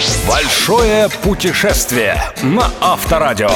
first. Большое путешествие на Авторадио.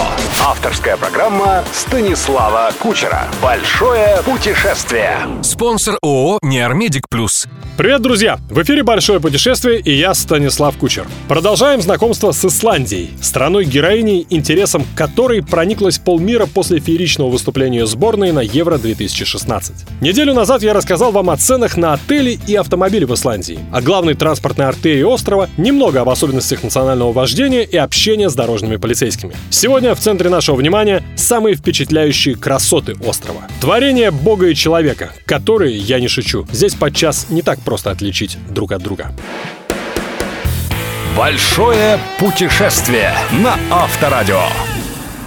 Авторская программа Станислава Кучера. Большое путешествие. Спонсор ООО «Неармедик Плюс». Привет, друзья! В эфире «Большое путешествие» и я, Станислав Кучер. Продолжаем знакомство с Исландией, страной-героиней, интересом которой прониклась полмира после фееричного выступления сборной на Евро-2016. Неделю назад я рассказал вам о ценах на отели и автомобили в Исландии, о главной транспортной артерии острова, немного об особенностях национального вождения и общения с дорожными полицейскими. Сегодня в центре нашего внимания самые впечатляющие красоты острова. Творение Бога и человека, которые, я не шучу, здесь подчас не так просто отличить друг от друга. Большое путешествие на Авторадио.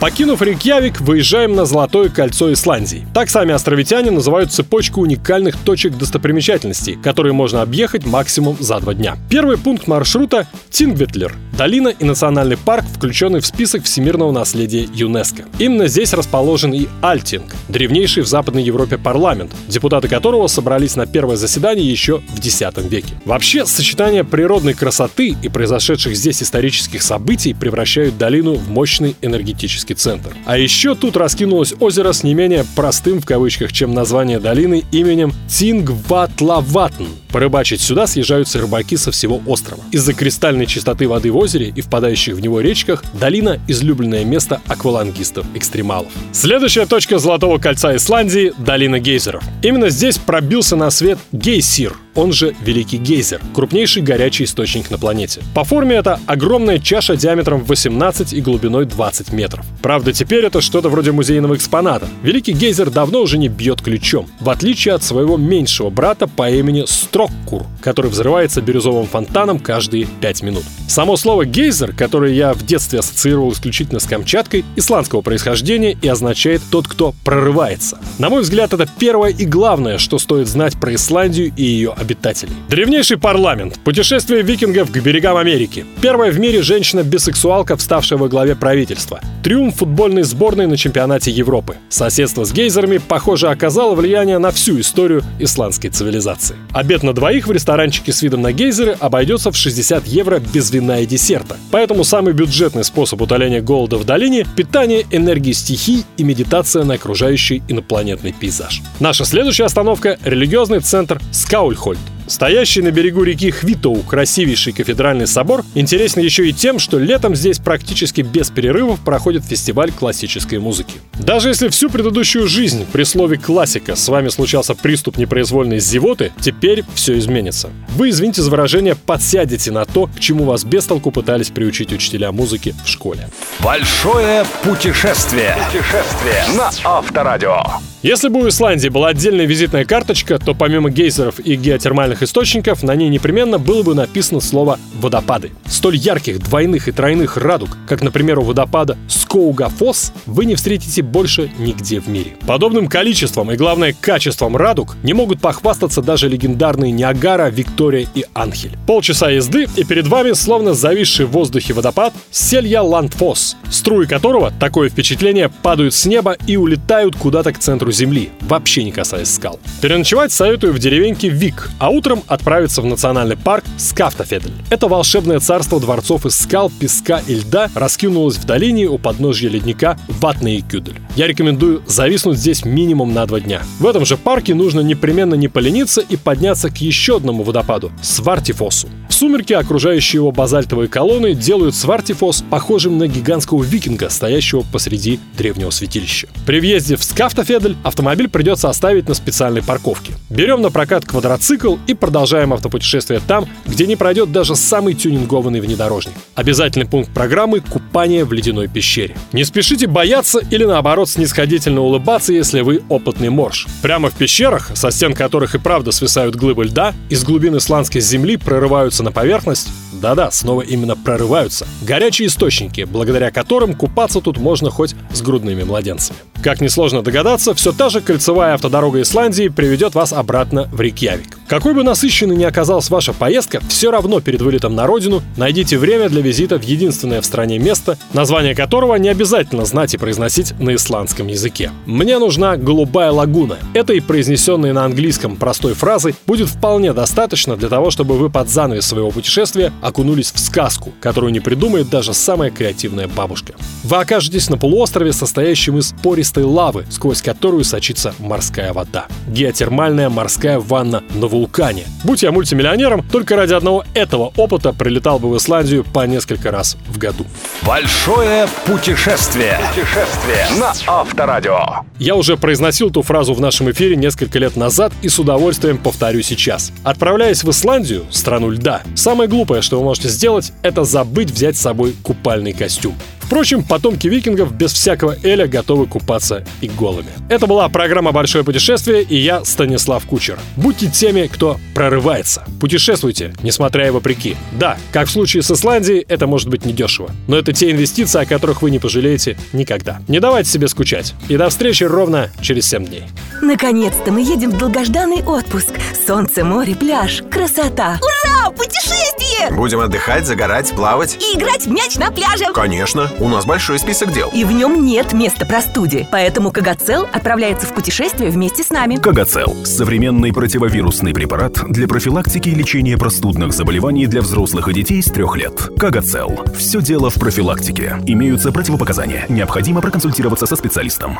Покинув Рейкьявик, выезжаем на Золотое кольцо Исландии. Так сами островитяне называют цепочку уникальных точек достопримечательностей, которые можно объехать максимум за два дня. Первый пункт маршрута – Тингветлер, долина и национальный парк, включенный в список всемирного наследия ЮНЕСКО. Именно здесь расположен и Альтинг, древнейший в Западной Европе парламент, депутаты которого собрались на первое заседание еще в X веке. Вообще, сочетание природной красоты и произошедших здесь исторических событий превращают долину в мощный энергетический центр. А еще тут раскинулось озеро с не менее простым в кавычках, чем название долины именем Тингватлаватн. Порыбачить сюда съезжаются рыбаки со всего острова. Из-за кристальной чистоты воды в озере и впадающих в него речках долина – излюбленное место аквалангистов-экстремалов. Следующая точка Золотого кольца Исландии – долина гейзеров. Именно здесь пробился на свет гейсир – он же Великий Гейзер, крупнейший горячий источник на планете. По форме это огромная чаша диаметром 18 и глубиной 20 метров. Правда, теперь это что-то вроде музейного экспоната. Великий Гейзер давно уже не бьет ключом, в отличие от своего меньшего брата по имени Строккур, который взрывается бирюзовым фонтаном каждые 5 минут. Само слово «гейзер», которое я в детстве ассоциировал исключительно с Камчаткой, исландского происхождения и означает «тот, кто прорывается». На мой взгляд, это первое и главное, что стоит знать про Исландию и ее обитателей. Древнейший парламент, путешествие викингов к берегам Америки, первая в мире женщина-бисексуалка, вставшая во главе правительства, триумф футбольной сборной на чемпионате Европы. Соседство с гейзерами, похоже, оказало влияние на всю историю исландской цивилизации. Обед на двоих в ресторанчике с видом на гейзеры обойдется в 60 евро без вина и десерта. Поэтому самый бюджетный способ утоления голода в долине – питание энергии стихий и медитация на окружающий инопланетный пейзаж. Наша следующая остановка – религиозный центр Скаульхольд. Стоящий на берегу реки Хвитоу красивейший кафедральный собор интересен еще и тем, что летом здесь практически без перерывов проходит фестиваль классической музыки. Даже если всю предыдущую жизнь при слове «классика» с вами случался приступ непроизвольной зевоты, теперь все изменится. Вы, извините за выражение, подсядете на то, к чему вас без толку пытались приучить учителя музыки в школе. Большое путешествие. Путешествие на Авторадио. Если бы у Исландии была отдельная визитная карточка, то помимо гейзеров и геотермальных источников, на ней непременно было бы написано слово «водопады». Столь ярких, двойных и тройных радуг, как, например, у водопада Скоугафос, вы не встретите больше нигде в мире. Подобным количеством и, главное, качеством радуг не могут похвастаться даже легендарные Ниагара, Виктория и Анхель. Полчаса езды, и перед вами, словно зависший в воздухе водопад, Селья Ландфос, струи которого, такое впечатление, падают с неба и улетают куда-то к центру земли, вообще не касаясь скал. Переночевать советую в деревеньке Вик, а утром отправиться в национальный парк Скафтафедль. Это волшебное царство дворцов из скал, песка и льда раскинулось в долине у подножья ледника Ватный Кюдель. Я рекомендую зависнуть здесь минимум на два дня. В этом же парке нужно непременно не полениться и подняться к еще одному водопаду – Свартифосу. Сумерки окружающие его базальтовые колонны делают Свартифос похожим на гигантского викинга, стоящего посреди древнего святилища. При въезде в Скафтафедль автомобиль придется оставить на специальной парковке. Берем на прокат квадроцикл и продолжаем автопутешествие там, где не пройдет даже самый тюнингованный внедорожник. Обязательный пункт программы – купание в ледяной пещере. Не спешите бояться или наоборот снисходительно улыбаться, если вы опытный морж. Прямо в пещерах, со стен которых и правда свисают глыбы льда, из глубин исландской земли прорываются на поверхность да-да, снова именно прорываются. Горячие источники, благодаря которым купаться тут можно хоть с грудными младенцами. Как несложно догадаться, все та же кольцевая автодорога Исландии приведет вас обратно в Рейкьявик. Какой бы насыщенной ни оказалась ваша поездка, все равно перед вылетом на родину найдите время для визита в единственное в стране место, название которого не обязательно знать и произносить на исландском языке. Мне нужна голубая лагуна. Этой произнесенной на английском простой фразы будет вполне достаточно для того, чтобы вы под занавес своего путешествия окунулись в сказку, которую не придумает даже самая креативная бабушка. Вы окажетесь на полуострове, состоящем из пористой лавы, сквозь которую сочится морская вода. Геотермальная морская ванна на вулкане. Будь я мультимиллионером, только ради одного этого опыта прилетал бы в Исландию по несколько раз в году. Большое путешествие. Путешествие на Авторадио. Я уже произносил ту фразу в нашем эфире несколько лет назад и с удовольствием повторю сейчас. Отправляясь в Исландию, страну льда, самое глупое, что вы можете сделать, это забыть взять с собой купальный костюм. Впрочем, потомки викингов без всякого Эля готовы купаться и голыми. Это была программа «Большое путешествие» и я, Станислав Кучер. Будьте теми, кто прорывается. Путешествуйте, несмотря и вопреки. Да, как в случае с Исландией, это может быть недешево. Но это те инвестиции, о которых вы не пожалеете никогда. Не давайте себе скучать. И до встречи ровно через 7 дней. Наконец-то мы едем в долгожданный отпуск. Солнце, море, пляж, красота. Ура! Путешествие! Будем отдыхать, загорать, плавать. И играть в мяч на пляже. Конечно, у нас большой список дел. И в нем нет места простуде. Поэтому Кагацел отправляется в путешествие вместе с нами. Кагацел – современный противовирусный препарат для профилактики и лечения простудных заболеваний для взрослых и детей с трех лет. Кагацел. Все дело в профилактике. Имеются противопоказания. Необходимо проконсультироваться со специалистом.